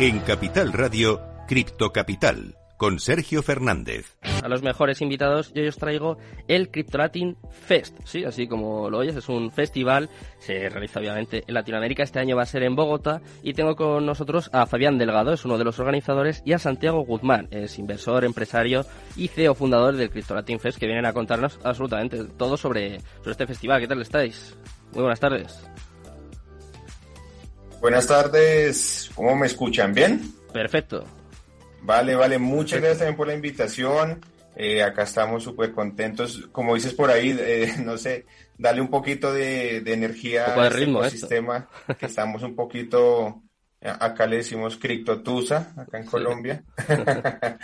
En Capital Radio, Cripto Capital, con Sergio Fernández. A los mejores invitados yo os traigo el Latin Fest, sí, así como lo oyes, es un festival, se realiza obviamente en Latinoamérica, este año va a ser en Bogotá y tengo con nosotros a Fabián Delgado, es uno de los organizadores, y a Santiago Guzmán, es inversor, empresario y CEO fundador del Latin Fest, que vienen a contarnos absolutamente todo sobre, sobre este festival. ¿Qué tal estáis? Muy buenas tardes. Buenas tardes, ¿cómo me escuchan? ¿Bien? Perfecto. Vale, vale, muchas gracias también por la invitación. Eh, acá estamos súper contentos. Como dices por ahí, eh, no sé, dale un poquito de, energía al este sistema, que estamos un poquito, acá le decimos criptotusa, acá en Colombia.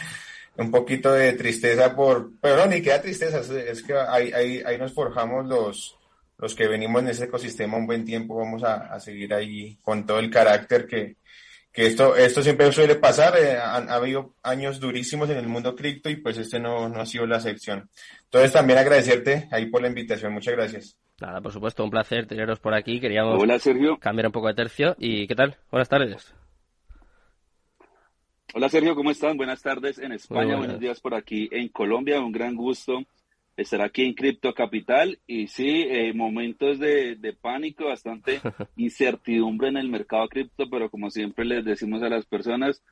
un poquito de tristeza por, pero no, ni queda tristeza, es que ahí, ahí, ahí nos forjamos los, los que venimos en ese ecosistema un buen tiempo vamos a, seguir ahí con todo el carácter que, que esto, esto siempre suele pasar. Eh, ha, habido años durísimos en el mundo cripto y pues este no, no ha sido la excepción. Entonces también agradecerte ahí por la invitación. Muchas gracias. Nada, por supuesto, un placer teneros por aquí. Queríamos Hola, Sergio. cambiar un poco de tercio. ¿Y qué tal? Buenas tardes. Hola Sergio, ¿cómo están? Buenas tardes en España, buenos días por aquí en Colombia. Un gran gusto estar aquí en Cripto Capital y sí, eh, momentos de, pánico, bastante incertidumbre en el mercado cripto, pero como siempre les decimos a las personas,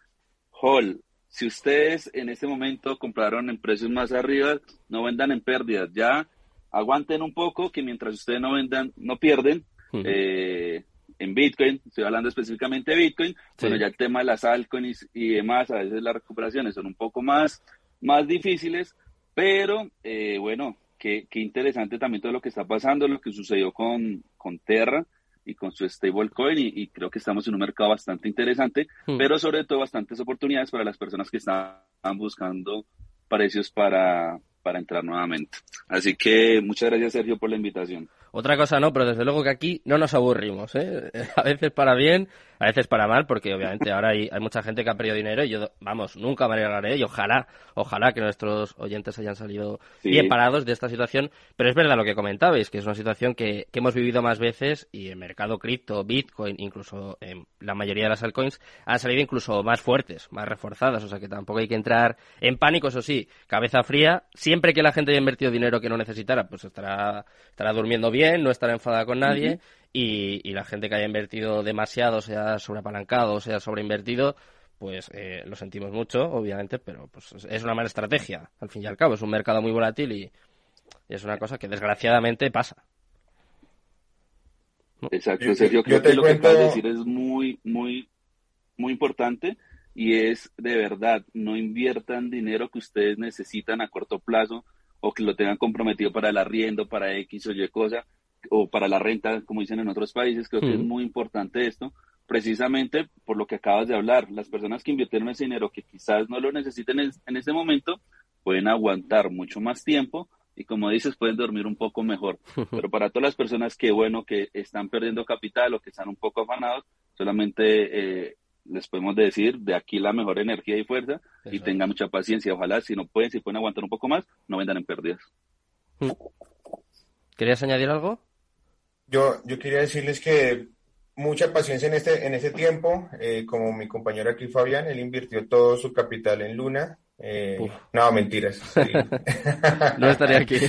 Hall, si ustedes en este momento compraron en precios más arriba, no vendan en pérdidas, ya aguanten un poco, que mientras ustedes no vendan, no pierden. Eh, en Bitcoin, estoy hablando específicamente de Bitcoin, bueno, ya el tema de las altcoins y demás, a veces las recuperaciones son un poco más, más difíciles, pero, eh, bueno, qué, qué, interesante también todo lo que está pasando, lo que sucedió con, con Terra y con su stablecoin, y, y creo que estamos en un mercado bastante interesante, hmm. pero sobre todo bastantes oportunidades para las personas que están buscando precios para, para entrar nuevamente. Así que muchas gracias, Sergio, por la invitación. Otra cosa no, pero desde luego que aquí no nos aburrimos, ¿eh? A veces para bien, a veces para mal, porque obviamente ahora hay, hay mucha gente que ha perdido dinero y yo, vamos, nunca me alegraré y ojalá, ojalá que nuestros oyentes hayan salido bien parados de esta situación. Pero es verdad lo que comentabais, que es una situación que, que hemos vivido más veces y el mercado cripto, Bitcoin, incluso en la mayoría de las altcoins, han salido incluso más fuertes, más reforzadas. O sea que tampoco hay que entrar en pánico, eso sí, cabeza fría. Siempre que la gente haya invertido dinero que no necesitara, pues estará, estará durmiendo bien, no estará enfadada con nadie y, la gente que haya invertido demasiado, sea sobreapalancado, sea sobreinvertido, pues eh, lo sentimos mucho, obviamente, pero pues es una mala estrategia, al fin y al cabo. Es un mercado muy volátil y, es una cosa que desgraciadamente pasa. Exacto, Sergio, creo que lo que acabas de decir es muy, muy, muy importante y es de verdad, no inviertan dinero que ustedes necesitan a corto plazo o que lo tengan comprometido para el arriendo, para X o Y cosa, o para la renta, como dicen en otros países, creo que es muy importante esto, precisamente por lo que acabas de hablar. Las personas que invirtieron ese dinero que quizás no lo necesiten en, en este momento, pueden aguantar mucho más tiempo y como dices, pueden dormir un poco mejor. Pero para todas las personas que, bueno, que están perdiendo capital o que están un poco afanados, solamente eh, les podemos decir de aquí la mejor energía y fuerza y tengan mucha paciencia. Ojalá, si no pueden, si pueden aguantar un poco más, no vendan en pérdidas. ¿Querías añadir algo? Yo, yo quería decirles que mucha paciencia en este, en este tiempo. Eh, como mi compañero aquí, Fabián, él invirtió todo su capital en Luna. Eh, no, mentiras. no estaría aquí.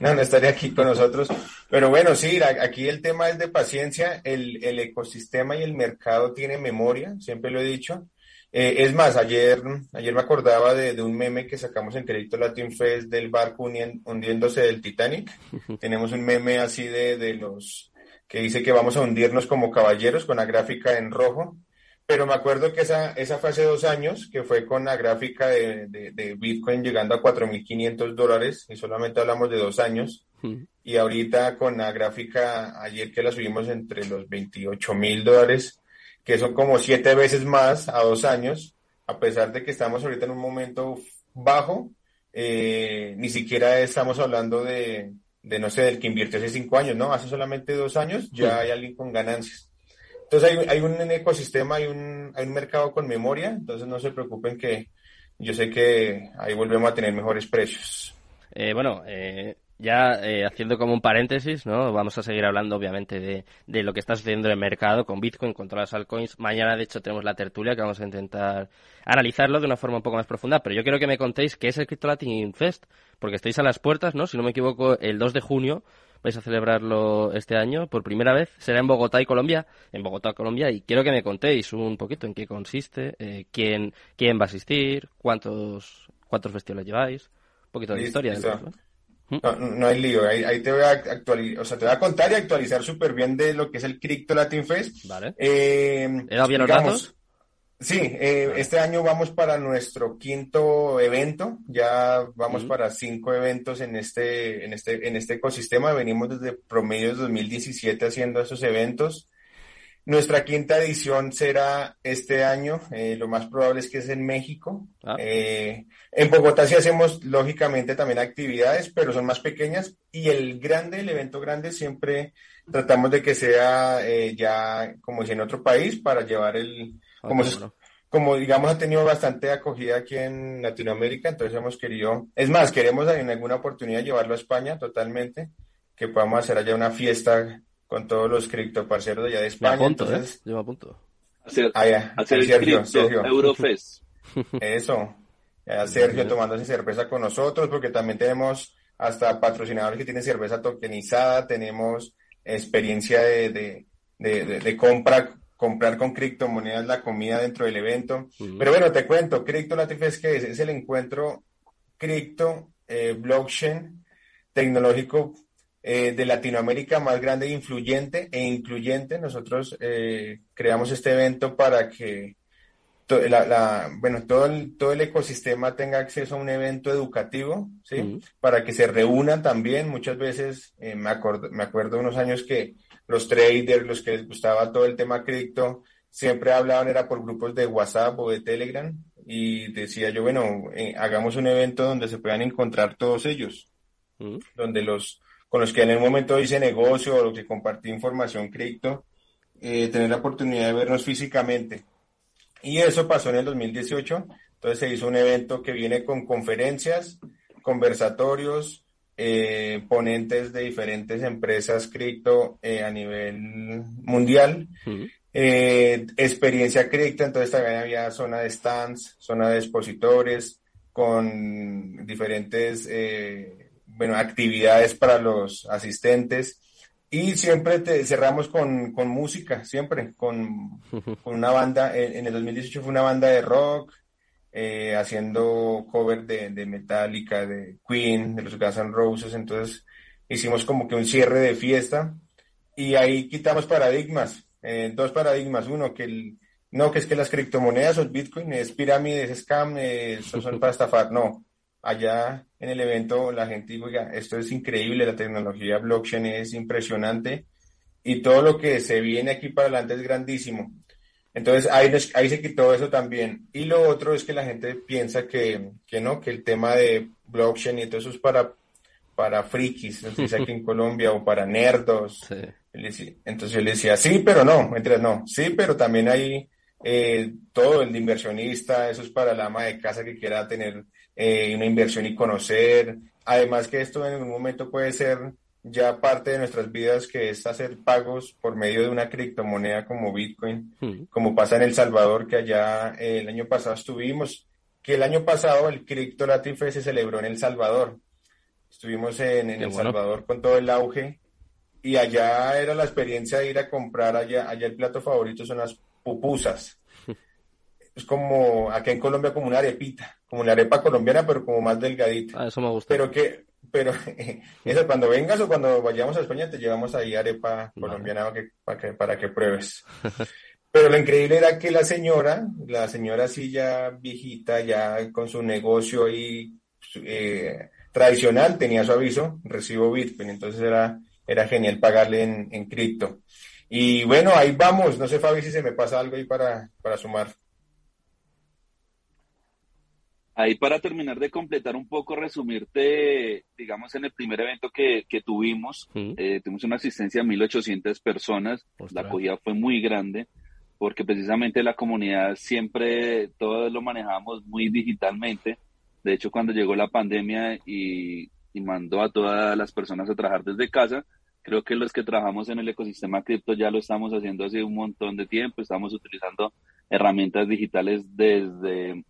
no, no estaría aquí con nosotros. Pero bueno, sí, aquí el tema es de paciencia. El, el ecosistema y el mercado tiene memoria, siempre lo he dicho. Eh, es más, ayer, ayer me acordaba de, un meme que sacamos en Crédito Latin Fest del barco hundiéndose del Titanic. Tenemos un meme así de, de los que dice que vamos a hundirnos como caballeros con la gráfica en rojo. Pero me acuerdo que esa, esa fue hace dos años, que fue con la gráfica de, de, Bitcoin llegando a 4.500 dólares, y solamente hablamos de dos años. Y ahorita con la gráfica, ayer que la subimos entre los 28.000 dólares, que son como siete veces más a dos años, a pesar de que estamos ahorita en un momento bajo, eh, ni siquiera estamos hablando de, de, no sé, del que invirtió hace cinco años, ¿no? Hace solamente dos años ya hay alguien con ganancias. Entonces hay, hay, un ecosistema, hay un, hay un mercado con memoria, entonces no se preocupen que yo sé que ahí volvemos a tener mejores precios. Eh, bueno, eh, ya eh, haciendo como un paréntesis, ¿no? Vamos a seguir hablando, obviamente, de, de, lo que está sucediendo en el mercado con Bitcoin, con todas las altcoins. Mañana, de hecho, tenemos la tertulia que vamos a intentar analizarlo de una forma un poco más profunda. Pero yo quiero que me contéis qué es el Crypto Latin Fest, porque estáis a las puertas, ¿no? Si no me equivoco, el 2 de junio vais a celebrarlo este año por primera vez. Será en Bogotá y Colombia, en Bogotá, Colombia, y quiero que me contéis un poquito en qué consiste, eh, quién, quién va a asistir, cuántos, cuántos festivales lleváis, un poquito de historia. No, no hay lío, ahí, te voy a actualizar, o sea, te voy a contar y actualizar súper bien de lo que es el Crypto Latin Fest. Vale. Eh, ¿He dado bien? Sí, eh, este año vamos para nuestro quinto evento, ya vamos para cinco eventos en este, en este, en este ecosistema, venimos desde promedios 2017 haciendo esos eventos. Nuestra quinta edición será este año, eh, lo más probable es que es en México. Ah. Eh, en Bogotá sí hacemos lógicamente también actividades, pero son más pequeñas y el grande, el evento grande siempre tratamos de que sea eh, ya como si en otro país para llevar el, Ah, como, bueno. digamos ha tenido bastante acogida aquí en Latinoamérica, entonces hemos querido, es más, queremos en alguna oportunidad llevarlo a España totalmente, que podamos hacer allá una fiesta con todos los criptoparceros de allá de Me España. apunto, entonces, ¿eh? Yo me apunto. Hacer, allá, hacer ahí el Sergio, Crypto Sergio. Eurofest. Eso. Ya Sergio tomándose cerveza con nosotros, porque también tenemos hasta patrocinadores que tienen cerveza tokenizada, tenemos experiencia de, de, de, de- de compra, comprar con criptomonedas la comida dentro del evento. Pero bueno, te cuento, Cripto Latifest, que es? Es el encuentro cripto, eh, blockchain, tecnológico eh, de Latinoamérica más grande e influyente e incluyente. Nosotros eh, creamos este evento para que to- la, la- bueno, todo el, todo el ecosistema tenga acceso a un evento educativo, ¿sí? Para que se reúnan también. Muchas veces eh, me acuerdo, me acuerdo unos años que los traders, los que les gustaba todo el tema cripto, siempre hablaban, era por grupos de WhatsApp o de Telegram, y decía yo, bueno, eh, hagamos un evento donde se puedan encontrar todos ellos donde los con los que en el momento hice negocio o los que compartí información cripto, eh, tener la oportunidad de vernos físicamente. Y eso pasó en el 2018. Entonces se hizo un evento que viene con conferencias, conversatorios, eh, ponentes de diferentes empresas cripto eh, a nivel mundial. Eh, experiencia cripto, entonces también había zona de stands, zona de expositores, con diferentes bueno, actividades para los asistentes. Y siempre te, cerramos con, con música, siempre, con, con una banda. En, en el 2018 fue una banda de rock, eh, haciendo cover de, de Metallica, de Queen, de los Guns N' Roses. Entonces hicimos como que un cierre de fiesta y ahí quitamos paradigmas, eh, dos paradigmas. Uno, que el, no, que es que las criptomonedas o el Bitcoin es pirámide, es scam, eh, son, son para estafar. No, allá en el evento la gente dijo, oiga, esto es increíble, la tecnología blockchain es impresionante y todo lo que se viene aquí para adelante es grandísimo. Entonces ahí, ahí se quitó eso también. Y lo otro es que la gente piensa que, que no, que el tema de blockchain y todo eso es para, para frikis, dice aquí en Colombia, o para nerdos. Sí. Entonces yo le decía, sí, pero no, mientras no, sí, pero también hay eh, todo el de inversionista, eso es para la ama de casa que quiera tener eh, una inversión y conocer. Además que esto en algún momento puede ser ya parte de nuestras vidas, que es hacer pagos por medio de una criptomoneda como Bitcoin, Ujú. como pasa en El Salvador, que allá eh, el año pasado estuvimos, que el año pasado el Crypto Latin Fest se celebró en El Salvador. Estuvimos en, El bueno. Salvador con todo el auge y allá era la experiencia de ir a comprar allá, allá el plato favorito son las pupusas. Es como acá en Colombia como una arepita, como la arepa colombiana, pero como más delgadita. Ah, eso me gusta. Pero que, pero eso cuando vengas o cuando vayamos a España te llevamos ahí arepa Vale. colombiana para que, para que, para que pruebes. Pero lo increíble era que la señora, la señora así ya viejita, ya con su negocio ahí eh, tradicional, tenía su aviso, recibo Bitcoin, entonces era, era genial pagarle en, en cripto. Y bueno, ahí vamos, no sé Fabi si se me pasa algo ahí para, para sumar. Ahí para terminar de completar un poco, resumirte, digamos, en el primer evento que, que tuvimos, Ujú. eh, tuvimos una asistencia de 1.800 personas, Ostras. la acogida fue muy grande, porque precisamente la comunidad siempre, todo lo manejamos muy digitalmente. De hecho, cuando llegó la pandemia y y mandó a todas las personas a trabajar desde casa. Creo que los que trabajamos en el ecosistema cripto ya lo estamos haciendo hace un montón de tiempo, estamos utilizando herramientas digitales desde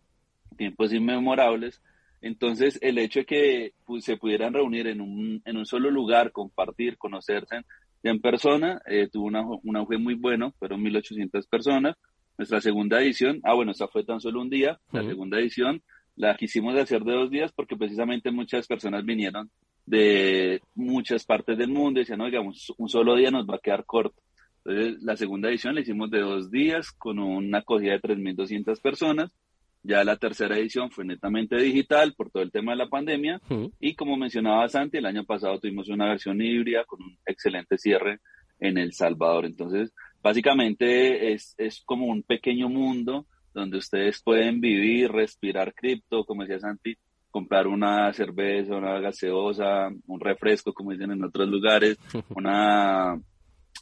tiempos inmemorables. Entonces, el hecho de que pues, se pudieran reunir en un, en un solo lugar, compartir, conocerse en persona, eh, tuvo una, un auge muy bueno, fueron 1.800 personas. Nuestra segunda edición, ah, bueno, esa fue tan solo un día, la segunda edición la quisimos hacer de dos días porque precisamente muchas personas vinieron de muchas partes del mundo y decían, no, digamos, un solo día nos va a quedar corto. Entonces, la segunda edición la hicimos de dos días con una acogida de 3.200 personas. Ya la tercera edición fue netamente digital por todo el tema de la pandemia. Y como mencionaba Santi, el año pasado tuvimos una versión híbrida con un excelente cierre en El Salvador. Entonces, básicamente es, es como un pequeño mundo donde ustedes pueden vivir, respirar cripto, como decía Santi, comprar una cerveza, una gaseosa, un refresco, como dicen en otros lugares, una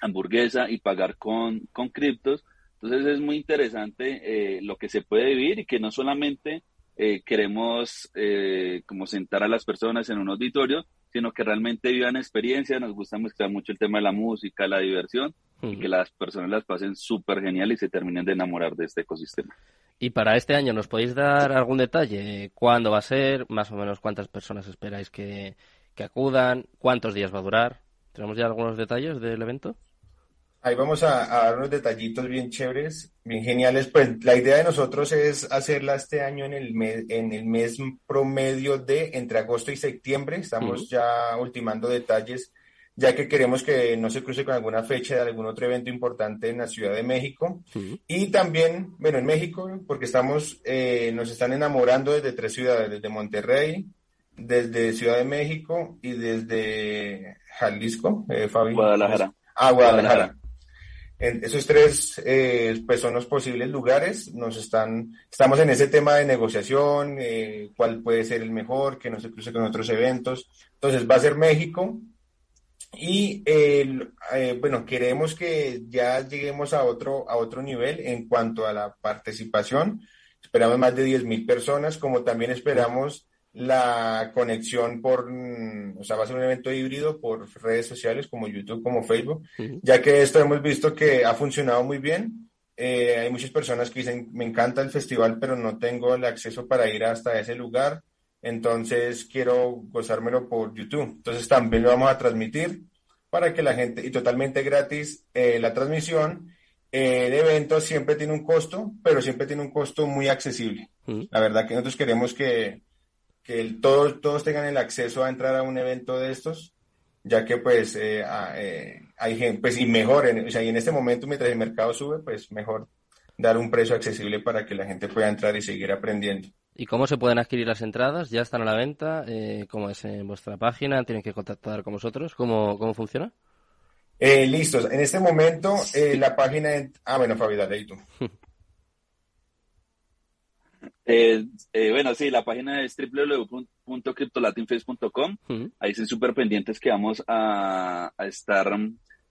hamburguesa y pagar con, con criptos. Entonces es muy interesante eh, lo que se puede vivir y que no solamente eh, queremos eh, como sentar a las personas en un auditorio, sino que realmente vivan experiencia. Nos gusta mezclar mucho el tema de la música, la diversión y que las personas las pasen súper genial y se terminen de enamorar de este ecosistema. Y para este año, ¿nos podéis dar algún detalle? ¿Cuándo va a ser? Más o menos cuántas personas esperáis que, que acudan? ¿Cuántos días va a durar? ¿Tenemos ya algunos detalles del evento? Ahí vamos a, dar unos detallitos bien chéveres, bien geniales. Pues la idea de nosotros es hacerla este año en el mes, en el mes promedio de entre agosto y septiembre. Estamos ya ultimando detalles, ya que queremos que no se cruce con alguna fecha de algún otro evento importante en la Ciudad de México. Y también, bueno, en México, porque estamos, eh, nos están enamorando desde tres ciudades, desde Monterrey, desde Ciudad de México y desde Jalisco, eh, Fabi. Guadalajara. Ah, Guadalajara. En esos tres eh, pues son los posibles lugares. Nos están, estamos en ese tema de negociación, eh, cuál puede ser el mejor, que no se cruce con otros eventos. Entonces va a ser México. Y eh, bueno, queremos que ya lleguemos a otro, a otro nivel en cuanto a la participación. Esperamos más de 10.000 personas, como también esperamos la conexión por, o sea, va a ser un evento híbrido por redes sociales como YouTube, como Facebook, ya que esto hemos visto que ha funcionado muy bien. Eh, hay muchas personas que dicen, me encanta el festival, pero no tengo el acceso para ir hasta ese lugar, entonces quiero gozármelo por YouTube. Entonces también lo vamos a transmitir para que la gente, y totalmente gratis, eh, la transmisión. Eh, el evento siempre tiene un costo, pero siempre tiene un costo muy accesible. La verdad que nosotros queremos que que todos, todos tengan el acceso a entrar a un evento de estos, ya que pues eh, eh, hay gente, pues y mejor, o sea, y en este momento mientras el mercado sube, pues mejor dar un precio accesible para que la gente pueda entrar y seguir aprendiendo. ¿Y cómo se pueden adquirir las entradas? ¿Ya están a la venta? Eh, ¿Cómo es en vuestra página? ¿Tienen que contactar con vosotros? ¿Cómo, cómo funciona? Eh, listos. En este momento, la página... Ah, bueno, Fabi, dale ahí tú. Eh, eh, bueno, sí, la página es www.cryptolatinface.com. Ahí son súper pendientes que vamos a, estar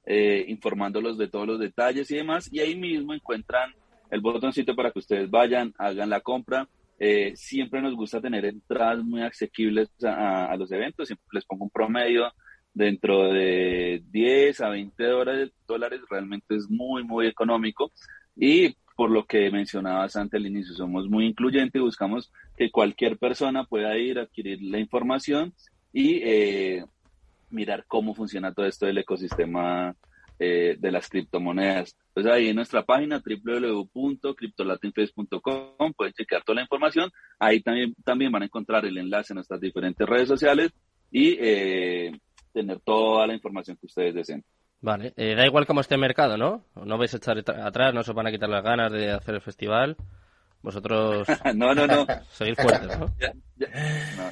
eh, informándolos de todos los detalles y demás. Y ahí mismo encuentran el botoncito para que ustedes vayan, hagan la compra. Eh, siempre nos gusta tener entradas muy asequibles a, los eventos. Siempre les pongo un promedio dentro de 10 a 20 dólares. dólares realmente es muy, muy económico. Y por lo que mencionabas antes al inicio, somos muy incluyentes buscamos que cualquier persona pueda ir a adquirir la información y eh, mirar cómo funciona todo esto del ecosistema eh, de las criptomonedas. Entonces ahí en nuestra página www.cryptolatinface.com pueden chequear toda la información. Ahí también, también van a encontrar el enlace a nuestras diferentes redes sociales y eh, tener toda la información que ustedes deseen. Vale, eh, da igual cómo esté el mercado, ¿no? No vais a echar atrás, no se van a quitar las ganas de hacer el festival. Vosotros no, no, no. seguir fuertes, ¿no?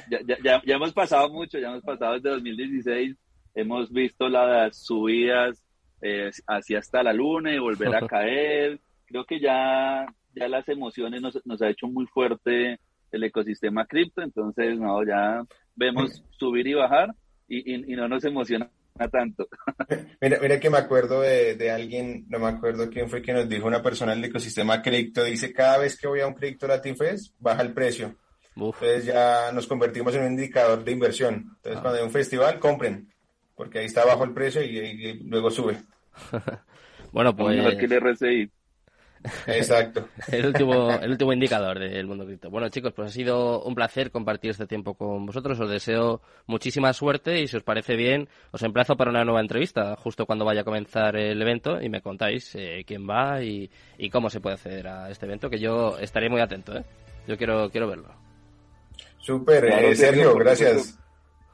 Ya, ya, hemos pasado mucho, ya hemos pasado desde 2016, hemos visto las subidas eh, hacia hasta la luna y volver a caer. Creo que ya, ya las emociones nos, nos ha hecho muy fuerte el ecosistema cripto, entonces no, ya vemos subir y bajar y, y, y no nos emociona tanto. Mira, mira que me acuerdo de, alguien, no me acuerdo quién fue que nos dijo una persona del ecosistema cripto, dice cada vez que voy a un cripto Latin Fest, baja el precio. Entonces ya nos convertimos en un indicador de inversión. Entonces ah. cuando hay un festival, compren, porque ahí está bajo el precio y, luego sube. bueno, pues... Exacto. el, último, el último indicador del mundo cripto. Bueno, chicos, pues ha sido un placer compartir este tiempo con vosotros. Os deseo muchísima suerte y si os parece bien, os emplazo para una nueva entrevista justo cuando vaya a comenzar el evento y me contáis eh, quién va y, cómo se puede acceder a este evento, que yo estaré muy atento. ¿eh? Yo quiero, quiero verlo. Súper, eh, Sergio, gracias.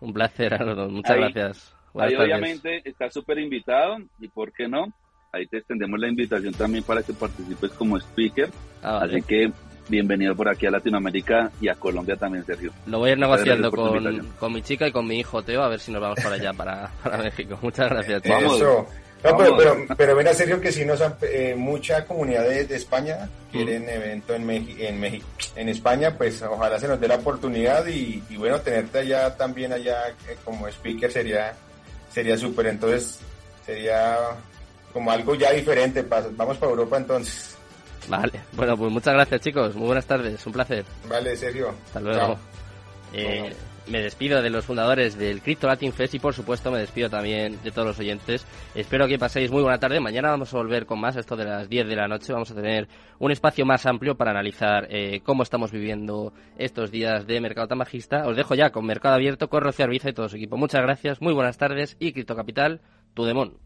Un placer, Muchas gracias. Ahí obviamente está súper invitado y por qué no ahí te extendemos la invitación también para que participes como speaker. Ah, Así que bienvenido por aquí a Latinoamérica y a Colombia también, Sergio. Lo voy a ir negociando con, con, mi chica y con mi hijo Teo, a ver si nos vamos para allá, para, para México. Muchas gracias. Vamos. Eso. No, pero, pero, pero ven a Sergio que si nos eh, mucha comunidad de, España quieren evento en, en México, en España, pues ojalá se nos dé la oportunidad y, y bueno, tenerte allá también allá eh, como speaker sería sería súper. Entonces sería como algo ya diferente. Vamos para Europa entonces. Vale, bueno, pues muchas gracias chicos, muy buenas tardes, un placer. Vale, Sergio. Hasta luego. Eh, me despido de los fundadores del Crypto Latin Fest y por supuesto me despido también de todos los oyentes. Espero que paséis muy buena tarde. Mañana vamos a volver con más, esto de las 10 de la noche. Vamos a tener un espacio más amplio para analizar eh, cómo estamos viviendo estos días de mercado tamajista. Os dejo ya con Mercado Abierto, con Rocío Arbiza y todo su equipo. Muchas gracias, muy buenas tardes y Cripto Capital, tu demon.